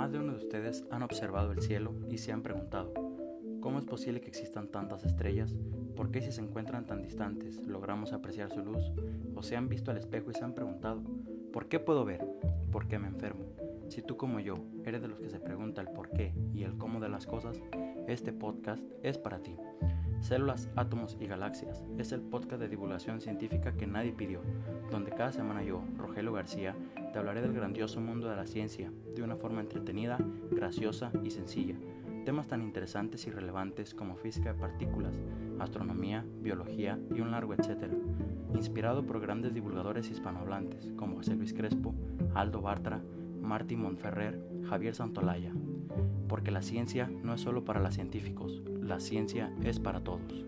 Más de uno de ustedes han observado el cielo y se han preguntado, ¿cómo es posible que existan tantas estrellas? ¿Por qué si se encuentran tan distantes logramos apreciar su luz? ¿O se han visto al espejo y se han preguntado, ¿por qué puedo ver? ¿Por qué me enfermo? Si tú como yo eres de los que se pregunta el por qué y el cómo de las cosas, este podcast es para ti. Células, átomos y galaxias es el podcast de divulgación científica que nadie pidió, donde cada semana yo, Rogelio García, te hablaré del grandioso mundo de la ciencia de una forma entretenida, graciosa y sencilla. Temas tan interesantes y relevantes como física de partículas, astronomía, biología y un largo etcétera. Inspirado por grandes divulgadores hispanohablantes como José Luis Crespo, Aldo Bartra, Martín Monferrer, Javier Santolaya porque la ciencia no es solo para los científicos, la ciencia es para todos.